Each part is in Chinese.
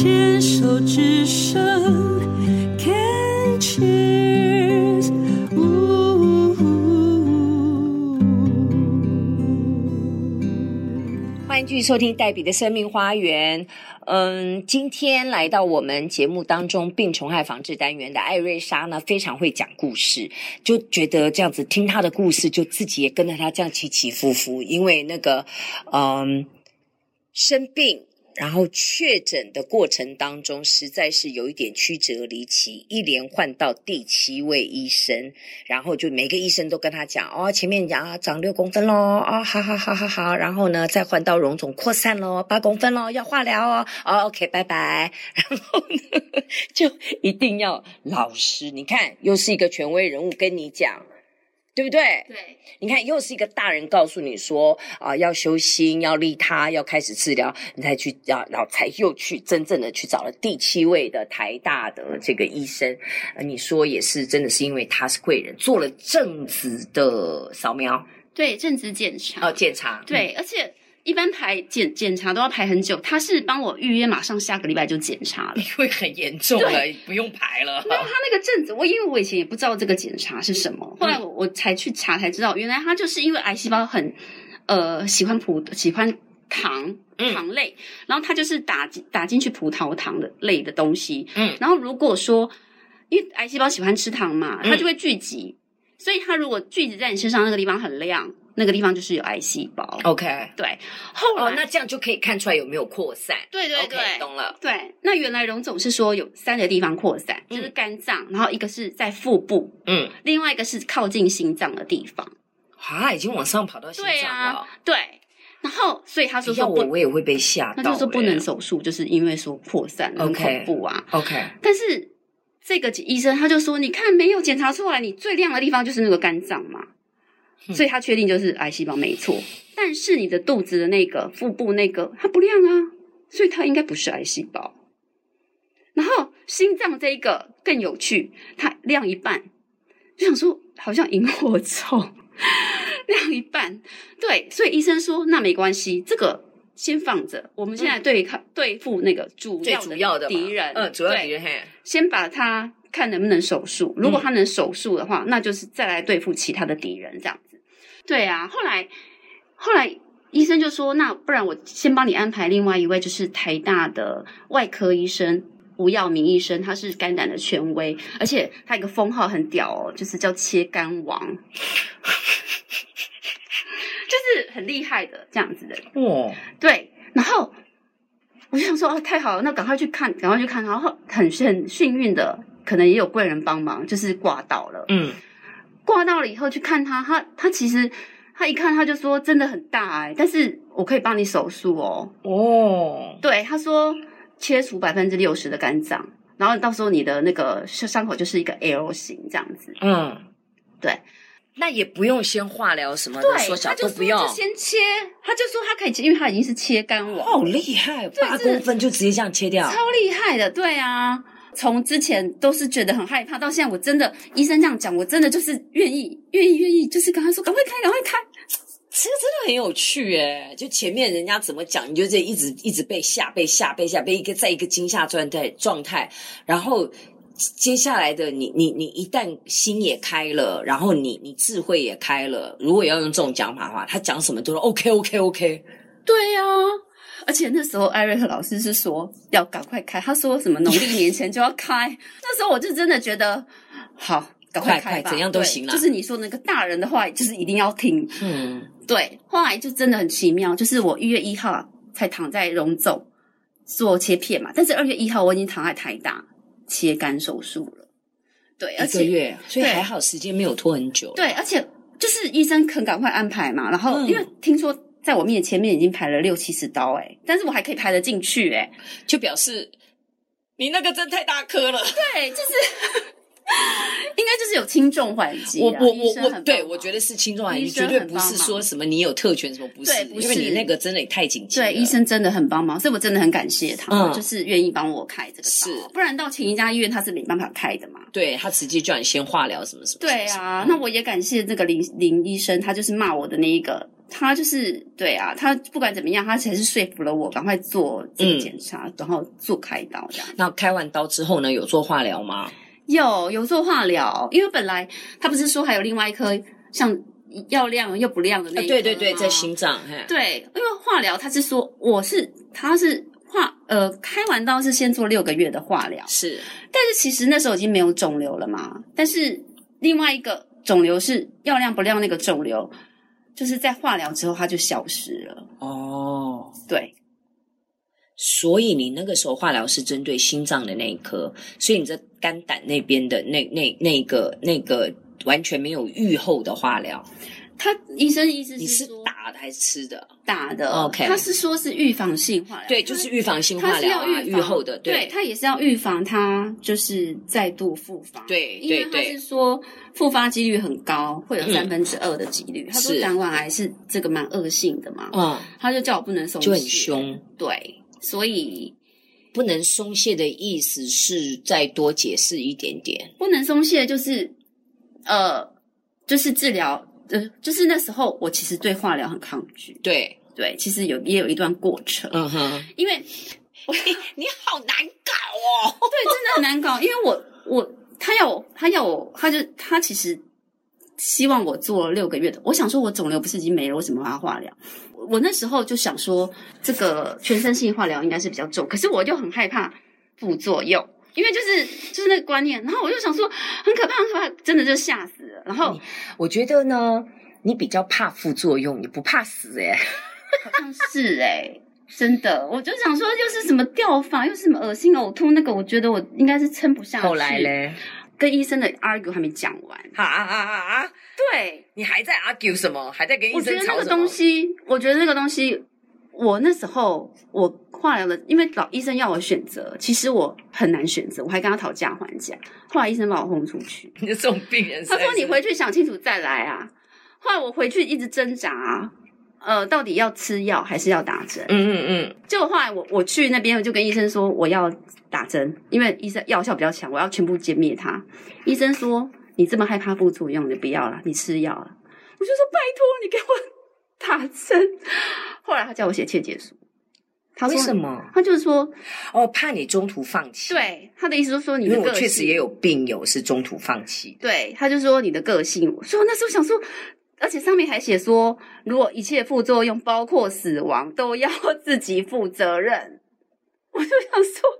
牵手之声，Can cheers，欢迎继续收听黛比的生命花园。嗯，今天来到我们节目当中病虫害防治单元的艾瑞莎呢，非常会讲故事，就觉得这样子听她的故事，就自己也跟着她这样起起伏伏，因为那个嗯生病。然后确诊的过程当中，实在是有一点曲折离奇，一连换到第七位医生，然后就每个医生都跟他讲，哦，前面讲啊长六公分喽，哦，好好好好好，然后呢再换到荣总扩散喽，八公分喽，要化疗哦，哦，OK，拜拜，然后呢就一定要老实，你看又是一个权威人物跟你讲。对不对？对，你看，又是一个大人告诉你说啊、呃，要修心，要利他，要开始治疗，你才去，啊，然后才又去真正的去找了第七位的台大的这个医生。呃，你说也是，真的是因为他是贵人，做了正子的扫描，对，正子检查，哦，检查，对，而且。一般排检检查都要排很久，他是帮我预约，马上下个礼拜就检查了，因为很严重了，不用排了。没有他那个阵子，我因为我以前也不知道这个检查是什么，后来我我才去查才知道，原来他就是因为癌细胞很呃喜欢葡喜欢糖糖类，嗯、然后他就是打打进去葡萄糖的类的东西，嗯，然后如果说因为癌细胞喜欢吃糖嘛，它就会聚集，嗯、所以它如果聚集在你身上那个地方很亮。那个地方就是有癌细胞，OK，对，后来、哦、那这样就可以看出来有没有扩散，对对对，okay, 懂了。对，那原来荣总是说有三个地方扩散，嗯、就是肝脏，然后一个是在腹部，嗯，另外一个是靠近心脏的地方，啊，已经往上跑到心脏了，对。啊，对，然后所以他说说我我也会被吓到，他就说不能手术，就是因为说扩散很恐怖啊，OK，但是这个医生他就说，你看没有检查出来，你最亮的地方就是那个肝脏嘛。所以他确定就是癌细胞没错，但是你的肚子的那个腹部那个它不亮啊，所以它应该不是癌细胞。然后心脏这一个更有趣，它亮一半，就想说好像萤火虫 亮一半，对，所以医生说那没关系，这个先放着，我们现在对抗、嗯、对付那个主要的敌人，嗯，主要敌人嘿，先把它看能不能手术，如果他能手术的话，嗯、那就是再来对付其他的敌人这样。对啊，后来后来医生就说：“那不然我先帮你安排另外一位，就是台大的外科医生吴耀明医生，他是肝胆的权威，而且他一个封号很屌哦，就是叫切肝王，就是很厉害的这样子的。哦，对，然后我就想说，哦，太好了，那赶快去看，赶快去看。然后很很幸运的，可能也有贵人帮忙，就是挂到了。嗯。”挂到了以后去看他，他他其实他一看他就说真的很大哎、欸，但是我可以帮你手术哦。哦，对，他说切除百分之六十的肝脏，然后到时候你的那个伤口就是一个 L 型这样子。嗯，对，那也不用先化疗什么的，对，说小他就说都不用，就先切，他就说他可以切，因为他已经是切肝王，好厉害，八公分就直接这样切掉，超厉害的，对啊。从之前都是觉得很害怕，到现在我真的医生这样讲，我真的就是愿意、愿意、愿意，就是跟他说赶快开、赶快开。这个真的很有趣诶，就前面人家怎么讲，你就这一直一直被吓、被吓、被吓，被一个在一个惊吓状态状态，然后接下来的你你你一旦心也开了，然后你你智慧也开了，如果要用这种讲法的话，他讲什么都是 OK OK OK。对呀、啊。而且那时候艾瑞克老师是说要赶快开，他说什么农历年前就要开。那时候我就真的觉得好，赶快开吧，怎样都行了。就是你说那个大人的话，就是一定要听。嗯，对。后来就真的很奇妙，就是我一月一号才躺在荣总做切片嘛，但是二月一号我已经躺在台大切肝手术了。对，而且一个月，所以还好时间没有拖很久。对，而且就是医生肯赶快安排嘛，然后因为听说。在我面前面已经排了六七十刀哎、欸，但是我还可以排得进去哎、欸，就表示你那个针太大颗了。对，就是 应该就是有轻重缓急。我我我我，对我觉得是轻重缓急，绝对不是说什么你有特权什么不是，不是因为你那个真的也太紧急了。对，医生真的很帮忙，所以我真的很感谢他，嗯、就是愿意帮我开这个刀。是，不然到前一家医院他是没办法开的嘛。对，他直接叫你先化疗什么什么。对啊，嗯、那我也感谢这个林林医生，他就是骂我的那一个。他就是对啊，他不管怎么样，他才是说服了我赶快做这个检查，嗯、然后做开刀这样。那开完刀之后呢，有做化疗吗？有，有做化疗，因为本来他不是说还有另外一颗像要亮又不亮的那个、啊、对对对，在心脏。对，因为化疗他是说我是他是化呃开完刀是先做六个月的化疗，是，但是其实那时候已经没有肿瘤了嘛，但是另外一个肿瘤是要亮不亮那个肿瘤。就是在化疗之后，它就消失了。哦，对，所以你那个时候化疗是针对心脏的那一颗，所以你这肝胆那边的那那那个那个完全没有预后的化疗。他医生意思是，你是打的还是吃的？打的。OK，他是说是预防性化疗，对，就是预防性化疗，他是要预后的，对，他也是要预防他就是再度复发，对，因为他是说复发几率很高，会有三分之二的几率。嗯、他说胆管癌是这个蛮恶性的嘛，嗯，他就叫我不能松懈，就很凶，对，所以不能松懈的意思是再多解释一点点，不能松懈就是呃，就是治疗。呃，就是那时候，我其实对化疗很抗拒。对对，其实有也有一段过程。嗯哼，因为 我你好难搞哦。对，真的很难搞。因为我我他要我他要我他就他其实希望我做了六个月的。我想说，我肿瘤不是已经没了，为什么要化疗？我那时候就想说，这个全身性化疗应该是比较重，可是我就很害怕副作用。因为就是就是那个观念，然后我就想说很可怕，很可怕，真的就吓死了。然后我觉得呢，你比较怕副作用，你不怕死诶、欸、好像是诶、欸、真的。我就想说，又是什么掉发，又是什么恶心呕吐，那个我觉得我应该是撑不下去。后来嘞，跟医生的 argue 还没讲完。啊啊啊啊！对，你还在 argue 什么？还在跟医生吵？我觉得那个东西，我觉得那个东西。我那时候我化疗了，因为老医生要我选择，其实我很难选择，我还跟他讨价还价。后来医生把我轰出去。你这种病人，他说你回去想清楚再来啊。后来我回去一直挣扎啊，呃，到底要吃药还是要打针？嗯嗯嗯。结果后来我我去那边，我就跟医生说我要打针，因为医生药效比较强，我要全部歼灭它。医生说你这么害怕副作用，你不要了，你吃药了。我就说拜托你给我。打针，后来他叫我写切结书。他说为什么？他就是说，哦，怕你中途放弃。对，他的意思就是说，你的个性，因为我确实也有病友是中途放弃。对，他就说你的个性。所以我那时候想说，而且上面还写说，如果一切副作用，包括死亡，都要自己负责任。我就想说，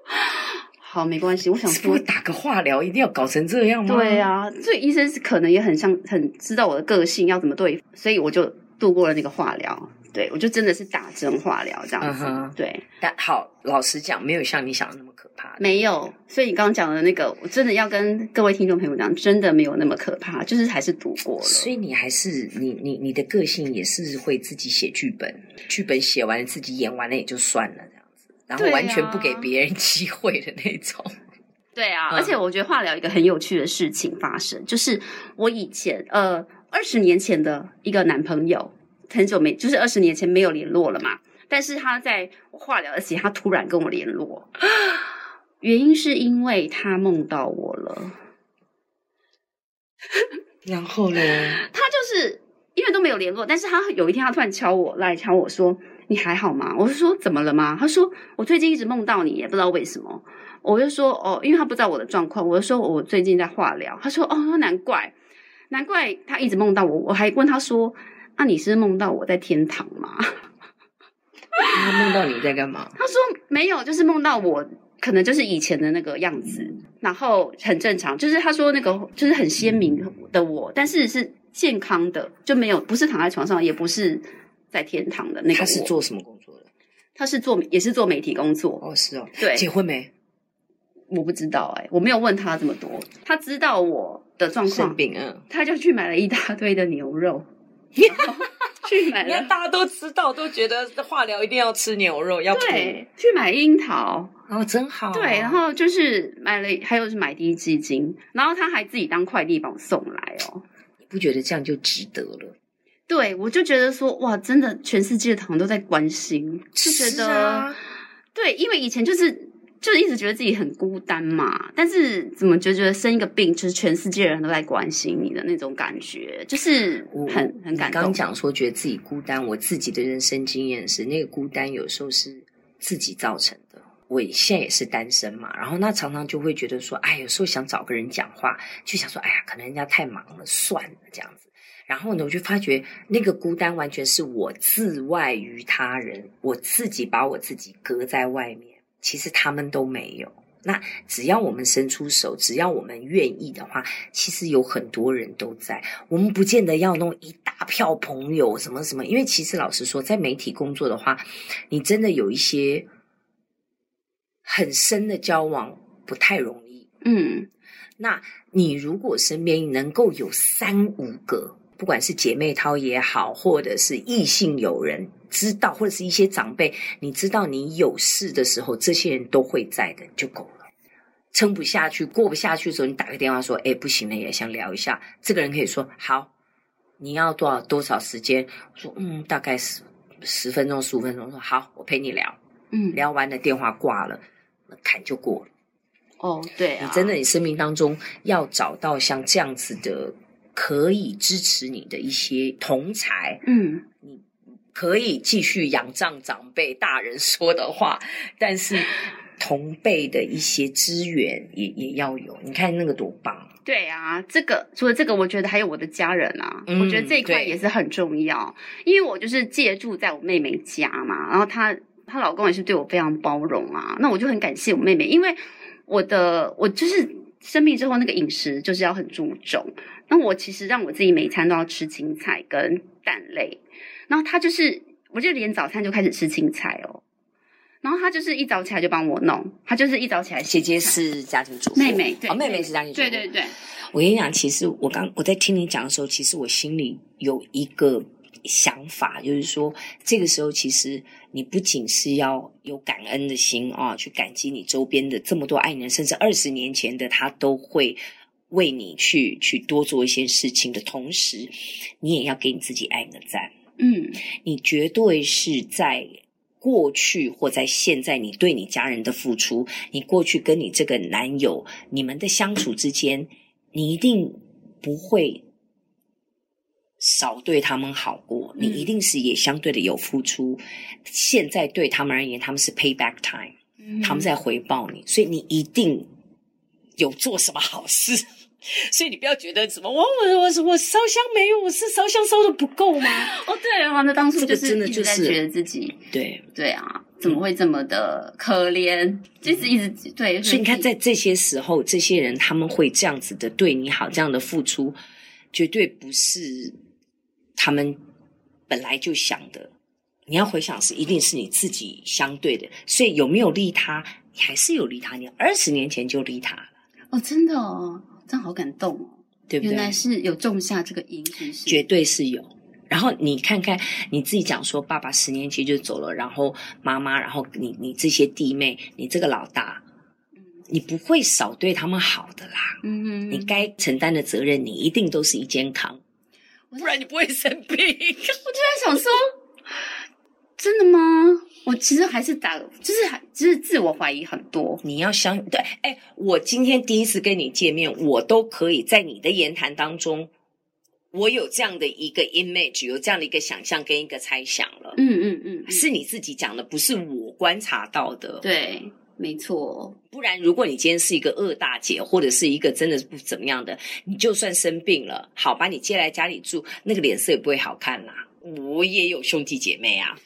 好，没关系。我想说，打个化疗一定要搞成这样吗？对啊，所以医生是可能也很像，很知道我的个性要怎么对，所以我就。度过了那个化疗，对，我就真的是打针化疗这样子，嗯、对。但好，老实讲，没有像你想的那么可怕。没有，所以你刚刚讲的那个，我真的要跟各位听众朋友讲，真的没有那么可怕，就是还是读过了。所以你还是你你你的个性也是会自己写剧本，剧本写完了自己演完了也就算了这样子，然后完全不给别人 机会的那种。对啊，嗯、而且我觉得化疗一个很有趣的事情发生，就是我以前呃。二十年前的一个男朋友，很久没，就是二十年前没有联络了嘛。但是他在我化疗的时候，他突然跟我联络，原因是因为他梦到我了。然后呢？他就是因为都没有联络，但是他有一天他突然敲我来敲我说：“你还好吗？”我就说：“怎么了吗？”他说：“我最近一直梦到你，也不知道为什么。”我就说：“哦，因为他不知道我的状况。”我就说：“我最近在化疗。”他说：“哦，难怪。”难怪他一直梦到我，我还问他说：“啊，你是梦到我在天堂吗？”他梦到你在干嘛？他说没有，就是梦到我，可能就是以前的那个样子，然后很正常。就是他说那个就是很鲜明的我，但是是健康的，就没有不是躺在床上，也不是在天堂的那个。他是做什么工作的？他是做也是做媒体工作。哦，是哦，对，结婚没？我不知道哎、欸，我没有问他这么多。他知道我的状况，生病啊，他就去买了一大堆的牛肉，去买了。你看大家都知道，都觉得化疗一定要吃牛肉，要对，去买樱桃，哦，真好。对，然后就是买了，还有是买第一基金，然后他还自己当快递帮我送来哦。你不觉得这样就值得了？对，我就觉得说，哇，真的全世界的糖都在关心，是觉得，啊、对，因为以前就是。就一直觉得自己很孤单嘛。但是怎么就觉得生一个病，就是全世界人都在关心你的那种感觉，就是很很感动。刚讲说觉得自己孤单，我自己的人生经验是，那个孤单有时候是自己造成的。我现在也是单身嘛，然后那常常就会觉得说，哎，有时候想找个人讲话，就想说，哎呀，可能人家太忙了，算了这样子。然后呢，我就发觉那个孤单完全是我自外于他人，我自己把我自己隔在外面，其实他们都没有。那只要我们伸出手，只要我们愿意的话，其实有很多人都在。我们不见得要弄一大票朋友，什么什么，因为其实老实说，在媒体工作的话，你真的有一些。很深的交往不太容易，嗯，那你如果身边能够有三五个，不管是姐妹淘也好，或者是异性友人知道，或者是一些长辈，你知道你有事的时候，这些人都会在的就够了。撑不下去、过不下去的时候，你打个电话说：“哎，不行了，也想聊一下。”这个人可以说：“好，你要多少多少时间？”我说：“嗯，大概十十分钟、十五分钟。”说：“好，我陪你聊。”嗯，聊完了电话挂了。坎就过了。哦，对啊，你真的，你生命当中要找到像这样子的可以支持你的一些同才，嗯，你可以继续仰仗长辈大人说的话，但是同辈的一些资源也也要有。你看那个多棒！对啊，这个除了这个，我觉得还有我的家人啊，嗯，我觉得这一块也是很重要，因为我就是借住在我妹妹家嘛，然后她。她老公也是对我非常包容啊，那我就很感谢我妹妹，因为我的我就是生病之后那个饮食就是要很注重，那我其实让我自己每一餐都要吃青菜跟蛋类，然后他就是我就连早餐就开始吃青菜哦，然后他就是一早起来就帮我弄，他就是一早起来，姐姐是家庭主妇，妹妹对，哦，妹妹是家庭主妇，对对对，我跟你讲，其实我刚我在听你讲的时候，其实我心里有一个想法，就是说这个时候其实。你不仅是要有感恩的心啊，去感激你周边的这么多爱人，甚至二十年前的他都会为你去去多做一些事情的同时，你也要给你自己按个赞。嗯，你绝对是在过去或在现在，你对你家人的付出，你过去跟你这个男友你们的相处之间，你一定不会。少对他们好过，你一定是也相对的有付出。嗯、现在对他们而言，他们是 payback time，、嗯、他们在回报你，所以你一定有做什么好事。所以你不要觉得什么我我我我烧香没有，我是烧香烧的不够吗？哦，对啊，那当初就真的就是觉得自己对对啊，怎么会这么的可怜？嗯、就是一直对，所以你看，在这些时候，这些人他们会这样子的对你好，这样的付出，绝对不是。他们本来就想的，你要回想是一定是你自己相对的，所以有没有利他，你还是有利他。你二十年前就利他了哦，真的哦，真好感动哦，对不对？原来是有种下这个因，是是？绝对是有。然后你看看你自己讲说，爸爸十年前就走了，然后妈妈，然后你你这些弟妹，你这个老大，你不会少对他们好的啦。嗯哼，你该承担的责任，你一定都是一肩扛。不然你不会生病。我就在想说，真的吗？我其实还是打，就是还就是自我怀疑很多。你要相对，哎，我今天第一次跟你见面，我都可以在你的言谈当中，我有这样的一个 image，有这样的一个想象跟一个猜想了。嗯嗯嗯，是你自己讲的，不是我观察到的。对。没错，不然如果你今天是一个二大姐，或者是一个真的是不怎么样的，你就算生病了，好把你接来家里住，那个脸色也不会好看啦。我也有兄弟姐妹啊，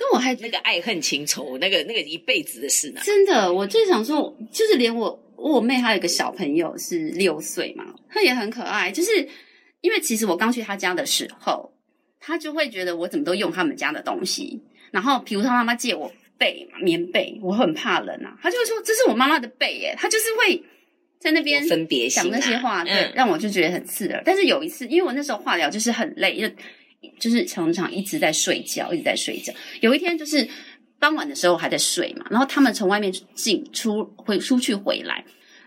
但我还那个爱恨情仇，那个那个一辈子的事呢。真的，我最想说，就是连我我妹她有一个小朋友是六岁嘛，她也很可爱。就是因为其实我刚去她家的时候，她就会觉得我怎么都用他们家的东西，然后比如她妈妈借我。被嘛，棉被，我很怕冷啊。她就会说：“这是我妈妈的被耶。”她就是会在那边分别讲那些话，对，嗯、让我就觉得很刺耳。但是有一次，因为我那时候化疗就是很累，就就是常常一直在睡觉，一直在睡觉。有一天就是傍晚的时候还在睡嘛，然后他们从外面进出回出去回来，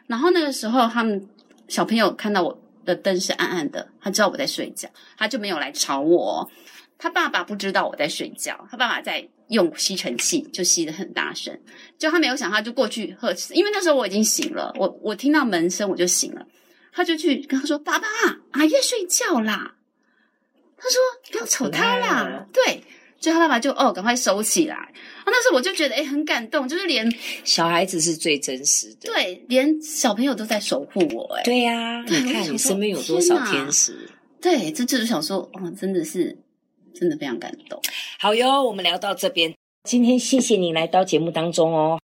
然后那个时候他们小朋友看到我的灯是暗暗的，他知道我在睡觉，他就没有来吵我。他爸爸不知道我在睡觉，他爸爸在用吸尘器，就吸得很大声。就他没有想，他就过去呵斥，因为那时候我已经醒了，我我听到门声我就醒了，他就去跟他说：“爸爸，阿月睡觉啦。”他说：“不要吵他啦。”对，就他爸爸就哦，赶快收起来。啊，那时候我就觉得诶很感动，就是连小孩子是最真实的，对，连小朋友都在守护我，诶对呀、啊，你看你身边有多少天使？对，这就是想说，哦，真的是，真的非常感动。好哟，我们聊到这边，今天谢谢你来到节目当中哦。